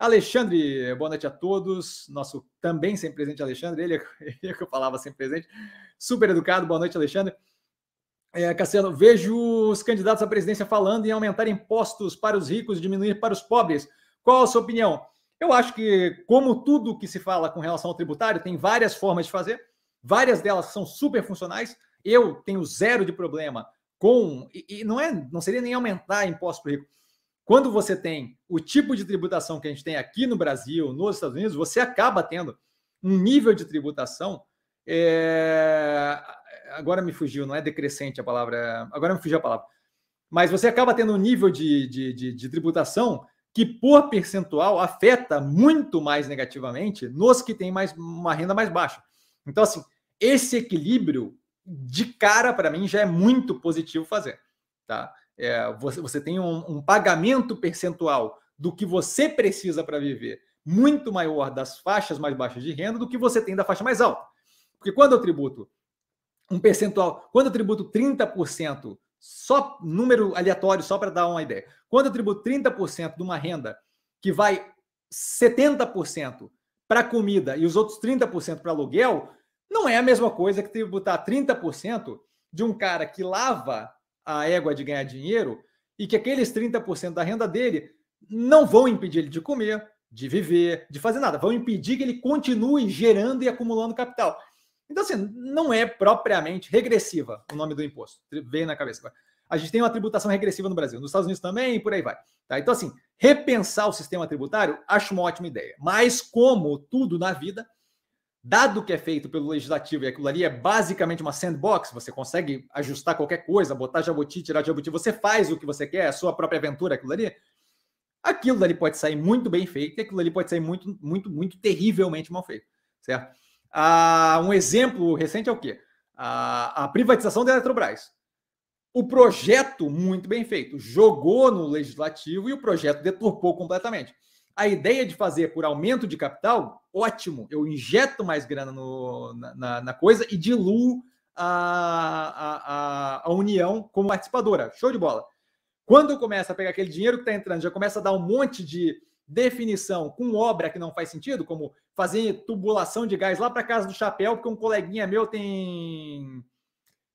Alexandre, boa noite a todos. Nosso também sempre presente Alexandre, ele, ele que eu falava sempre presente. Super educado, boa noite, Alexandre. É, Cassiano, vejo os candidatos à presidência falando em aumentar impostos para os ricos e diminuir para os pobres. Qual a sua opinião? Eu acho que, como tudo que se fala com relação ao tributário, tem várias formas de fazer, várias delas são super funcionais. Eu tenho zero de problema com. E, e não, é, não seria nem aumentar imposto para rico. Quando você tem o tipo de tributação que a gente tem aqui no Brasil, nos Estados Unidos, você acaba tendo um nível de tributação. É... Agora me fugiu, não é decrescente a palavra. Agora me fugiu a palavra. Mas você acaba tendo um nível de, de, de, de tributação que, por percentual, afeta muito mais negativamente nos que têm mais, uma renda mais baixa. Então, assim, esse equilíbrio, de cara, para mim, já é muito positivo fazer. Tá? É, você, você tem um, um pagamento percentual do que você precisa para viver muito maior das faixas mais baixas de renda do que você tem da faixa mais alta. Porque quando eu tributo um percentual, quando eu tributo 30%, só número aleatório, só para dar uma ideia. Quando eu tributo 30% de uma renda que vai 70% para comida e os outros 30% para aluguel, não é a mesma coisa que tributar 30% de um cara que lava a égua de ganhar dinheiro e que aqueles 30% da renda dele não vão impedir ele de comer, de viver, de fazer nada, vão impedir que ele continue gerando e acumulando capital. Então, assim, não é propriamente regressiva o nome do imposto. Vem na cabeça. A gente tem uma tributação regressiva no Brasil, nos Estados Unidos também e por aí vai. Tá? Então, assim, repensar o sistema tributário, acho uma ótima ideia. Mas, como tudo na vida, dado que é feito pelo legislativo e aquilo ali é basicamente uma sandbox, você consegue ajustar qualquer coisa, botar jabuti, tirar jabuti, você faz o que você quer, a sua própria aventura, aquilo ali. Aquilo ali pode sair muito bem feito e aquilo ali pode sair muito, muito, muito terrivelmente mal feito, certo? Ah, um exemplo recente é o quê? Ah, a privatização da Eletrobras. O projeto, muito bem feito, jogou no legislativo e o projeto deturpou completamente. A ideia de fazer por aumento de capital, ótimo. Eu injeto mais grana no, na, na, coisa e diluo a, a, a, União como participadora. Show de bola. Quando eu começo a pegar aquele dinheiro que está entrando, já começa a dar um monte de definição com obra que não faz sentido, como fazer tubulação de gás lá para casa do chapéu, porque um coleguinha meu tem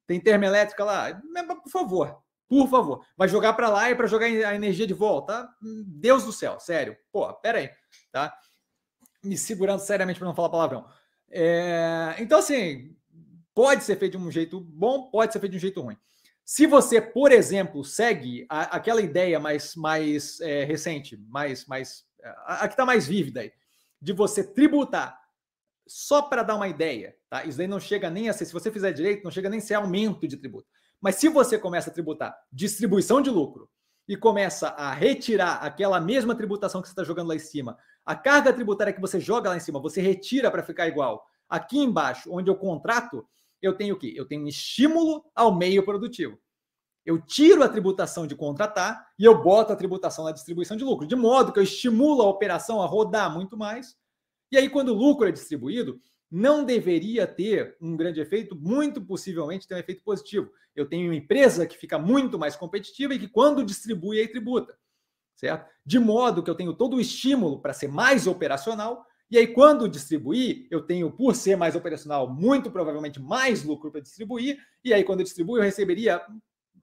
tem termoelétrica lá. Por favor, por favor, vai jogar para lá e para jogar a energia de volta. Deus do céu, sério. Pô, pera aí, tá? Me segurando seriamente para não falar palavrão. É... Então, assim, pode ser feito de um jeito bom, pode ser feito de um jeito ruim. Se você, por exemplo, segue a, aquela ideia mais, mais é, recente, mais, mais a, a que está mais vívida aí, de você tributar só para dar uma ideia, tá? Isso daí não chega nem a ser, se você fizer direito, não chega nem a ser aumento de tributo. Mas se você começa a tributar distribuição de lucro e começa a retirar aquela mesma tributação que você está jogando lá em cima, a carga tributária que você joga lá em cima, você retira para ficar igual. Aqui embaixo, onde eu contrato, eu tenho o quê? Eu tenho um estímulo ao meio produtivo. Eu tiro a tributação de contratar e eu boto a tributação na distribuição de lucro, de modo que eu estimulo a operação a rodar muito mais. E aí, quando o lucro é distribuído, não deveria ter um grande efeito, muito possivelmente ter um efeito positivo. Eu tenho uma empresa que fica muito mais competitiva e que, quando distribui, aí tributa. Certo? De modo que eu tenho todo o estímulo para ser mais operacional e aí, quando distribuir, eu tenho, por ser mais operacional, muito provavelmente mais lucro para distribuir. E aí, quando eu distribuo, eu receberia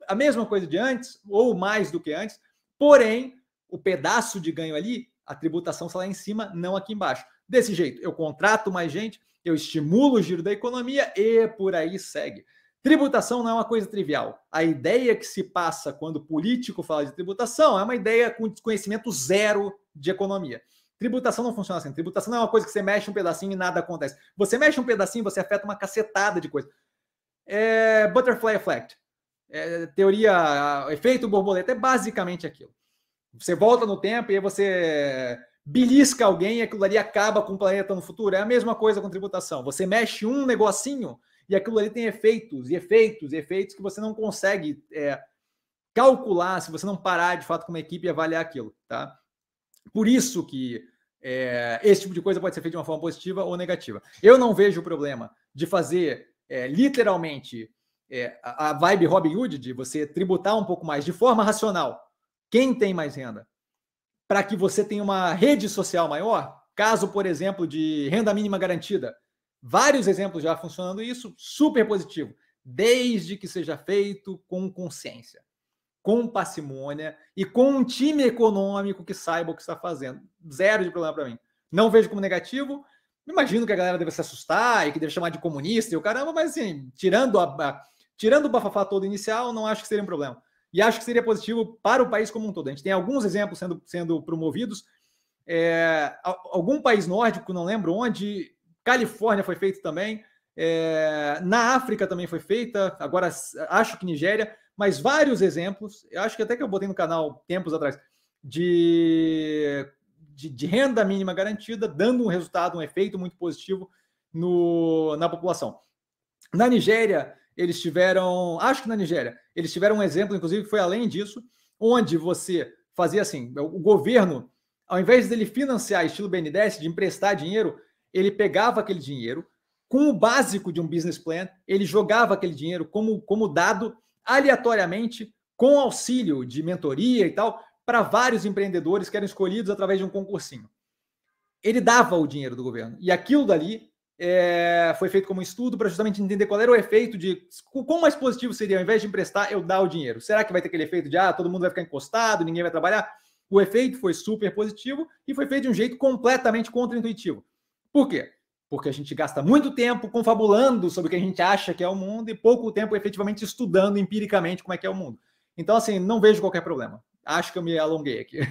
a mesma coisa de antes, ou mais do que antes. Porém, o pedaço de ganho ali, a tributação está lá em cima, não aqui embaixo. Desse jeito, eu contrato mais gente, eu estimulo o giro da economia e por aí segue. Tributação não é uma coisa trivial. A ideia que se passa quando o político fala de tributação é uma ideia com desconhecimento zero de economia. Tributação não funciona assim. Tributação não é uma coisa que você mexe um pedacinho e nada acontece. Você mexe um pedacinho, você afeta uma cacetada de coisa. É, butterfly effect. É, teoria, efeito borboleta, é basicamente aquilo. Você volta no tempo e aí você belisca alguém e aquilo ali acaba com o planeta no futuro. É a mesma coisa com tributação. Você mexe um negocinho e aquilo ali tem efeitos e efeitos e efeitos que você não consegue é, calcular se você não parar de fato com uma equipe e avaliar aquilo, tá? Por isso que é, esse tipo de coisa pode ser feito de uma forma positiva ou negativa. Eu não vejo problema de fazer é, literalmente é, a vibe Robin Hood, de você tributar um pouco mais de forma racional quem tem mais renda, para que você tenha uma rede social maior. Caso, por exemplo, de renda mínima garantida. Vários exemplos já funcionando isso, super positivo, desde que seja feito com consciência, com parcimônia e com um time econômico que saiba o que está fazendo. Zero de problema para mim. Não vejo como negativo. Imagino que a galera deve se assustar e que deve chamar de comunista e o caramba, mas assim, tirando, a, tirando o bafafá todo inicial, não acho que seria um problema. E acho que seria positivo para o país como um todo. A gente tem alguns exemplos sendo, sendo promovidos. É, algum país nórdico, não lembro onde, Califórnia foi feito também. É, na África também foi feita. Agora acho que Nigéria, mas vários exemplos. Eu acho que até que eu botei no canal tempos atrás de, de, de renda mínima garantida, dando um resultado, um efeito muito positivo no, na população. Na Nigéria, eles tiveram, acho que na Nigéria, eles tiveram um exemplo, inclusive, que foi além disso, onde você fazia assim: o governo, ao invés dele financiar estilo BNDES, de emprestar dinheiro, ele pegava aquele dinheiro, com o básico de um business plan, ele jogava aquele dinheiro como, como dado aleatoriamente, com auxílio de mentoria e tal, para vários empreendedores que eram escolhidos através de um concursinho. Ele dava o dinheiro do governo. E aquilo dali é, foi feito como um estudo para justamente entender qual era o efeito de. Quão mais positivo seria, ao invés de emprestar, eu dar o dinheiro. Será que vai ter aquele efeito de ah, todo mundo vai ficar encostado, ninguém vai trabalhar? O efeito foi super positivo e foi feito de um jeito completamente contra-intuitivo. Por quê? Porque a gente gasta muito tempo confabulando sobre o que a gente acha que é o mundo e pouco tempo efetivamente estudando empiricamente como é que é o mundo. Então, assim, não vejo qualquer problema. Acho que eu me alonguei aqui.